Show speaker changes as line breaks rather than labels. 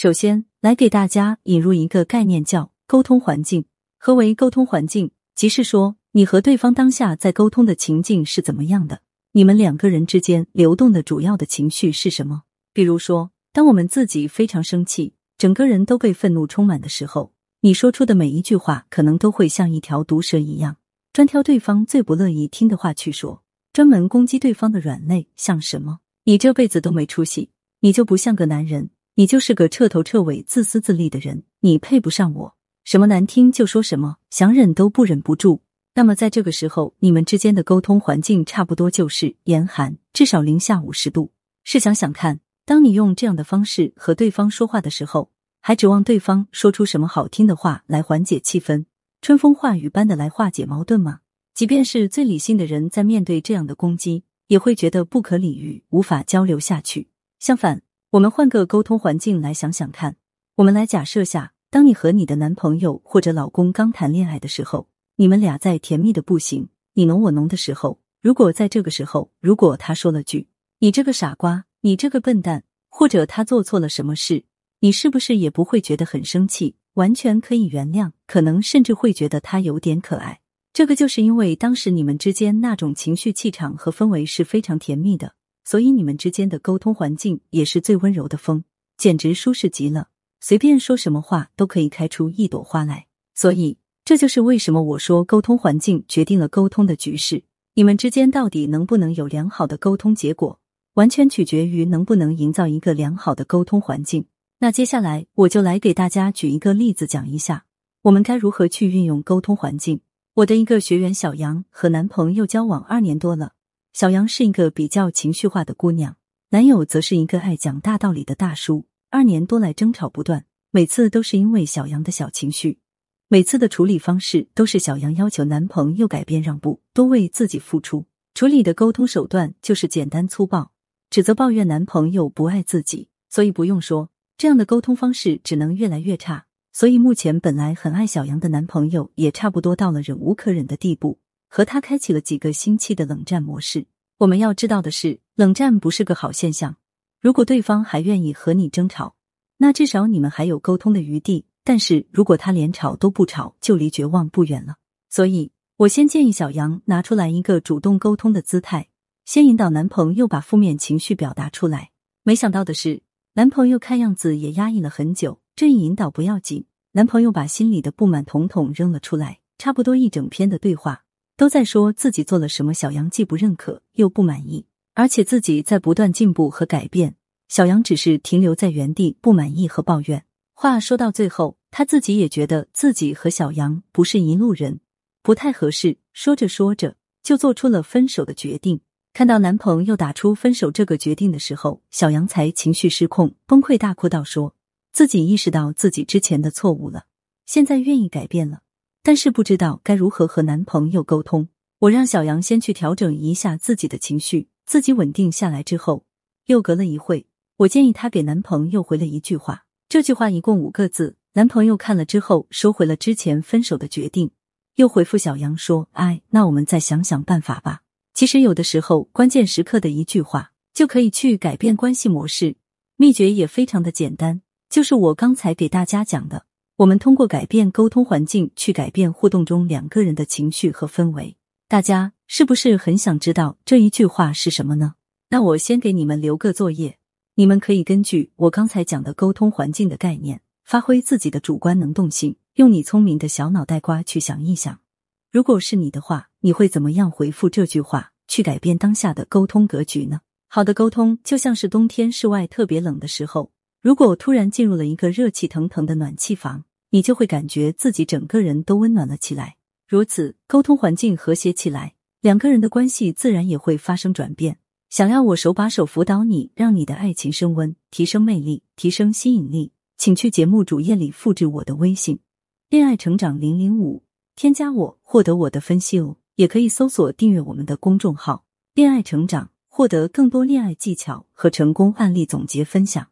首先，来给大家引入一个概念，叫沟通环境。何为沟通环境？即是说，你和对方当下在沟通的情境是怎么样的？你们两个人之间流动的主要的情绪是什么？比如说，当我们自己非常生气，整个人都被愤怒充满的时候，你说出的每一句话，可能都会像一条毒蛇一样，专挑对方最不乐意听的话去说，专门攻击对方的软肋。像什么？你这辈子都没出息，你就不像个男人。你就是个彻头彻尾自私自利的人，你配不上我。什么难听就说什么，想忍都不忍不住。那么在这个时候，你们之间的沟通环境差不多就是严寒，至少零下五十度。试想想看，当你用这样的方式和对方说话的时候，还指望对方说出什么好听的话来缓解气氛，春风化雨般的来化解矛盾吗？即便是最理性的人，在面对这样的攻击，也会觉得不可理喻，无法交流下去。相反。我们换个沟通环境来想想看，我们来假设下，当你和你的男朋友或者老公刚谈恋爱的时候，你们俩在甜蜜的不行，你侬我侬的时候，如果在这个时候，如果他说了句“你这个傻瓜，你这个笨蛋”，或者他做错了什么事，你是不是也不会觉得很生气，完全可以原谅，可能甚至会觉得他有点可爱？这个就是因为当时你们之间那种情绪气场和氛围是非常甜蜜的。所以你们之间的沟通环境也是最温柔的风，简直舒适极了。随便说什么话都可以开出一朵花来。所以这就是为什么我说沟通环境决定了沟通的局势。你们之间到底能不能有良好的沟通结果，完全取决于能不能营造一个良好的沟通环境。那接下来我就来给大家举一个例子，讲一下我们该如何去运用沟通环境。我的一个学员小杨和男朋友交往二年多了。小杨是一个比较情绪化的姑娘，男友则是一个爱讲大道理的大叔。二年多来争吵不断，每次都是因为小杨的小情绪。每次的处理方式都是小杨要求男朋友改变让步，多为自己付出。处理的沟通手段就是简单粗暴，指责抱怨男朋友不爱自己。所以不用说，这样的沟通方式只能越来越差。所以目前本来很爱小杨的男朋友，也差不多到了忍无可忍的地步。和他开启了几个星期的冷战模式。我们要知道的是，冷战不是个好现象。如果对方还愿意和你争吵，那至少你们还有沟通的余地。但是如果他连吵都不吵，就离绝望不远了。所以我先建议小杨拿出来一个主动沟通的姿态，先引导男朋友把负面情绪表达出来。没想到的是，男朋友看样子也压抑了很久。这一引导不要紧，男朋友把心里的不满统统扔了出来，差不多一整篇的对话。都在说自己做了什么，小杨既不认可又不满意，而且自己在不断进步和改变。小杨只是停留在原地，不满意和抱怨。话说到最后，他自己也觉得自己和小杨不是一路人，不太合适。说着说着，就做出了分手的决定。看到男朋友打出分手这个决定的时候，小杨才情绪失控，崩溃大哭道：“说自己意识到自己之前的错误了，现在愿意改变了。”但是不知道该如何和男朋友沟通。我让小杨先去调整一下自己的情绪，自己稳定下来之后，又隔了一会，我建议她给男朋友回了一句话。这句话一共五个字，男朋友看了之后收回了之前分手的决定，又回复小杨说：“哎，那我们再想想办法吧。”其实有的时候，关键时刻的一句话就可以去改变关系模式。秘诀也非常的简单，就是我刚才给大家讲的。我们通过改变沟通环境，去改变互动中两个人的情绪和氛围。大家是不是很想知道这一句话是什么呢？那我先给你们留个作业，你们可以根据我刚才讲的沟通环境的概念，发挥自己的主观能动性，用你聪明的小脑袋瓜去想一想，如果是你的话，你会怎么样回复这句话，去改变当下的沟通格局呢？好的沟通就像是冬天室外特别冷的时候，如果突然进入了一个热气腾腾的暖气房。你就会感觉自己整个人都温暖了起来。如此，沟通环境和谐起来，两个人的关系自然也会发生转变。想要我手把手辅导你，让你的爱情升温，提升魅力，提升吸引力，请去节目主页里复制我的微信“恋爱成长零零五”，添加我获得我的分析哦。也可以搜索订阅我们的公众号“恋爱成长”，获得更多恋爱技巧和成功案例总结分享。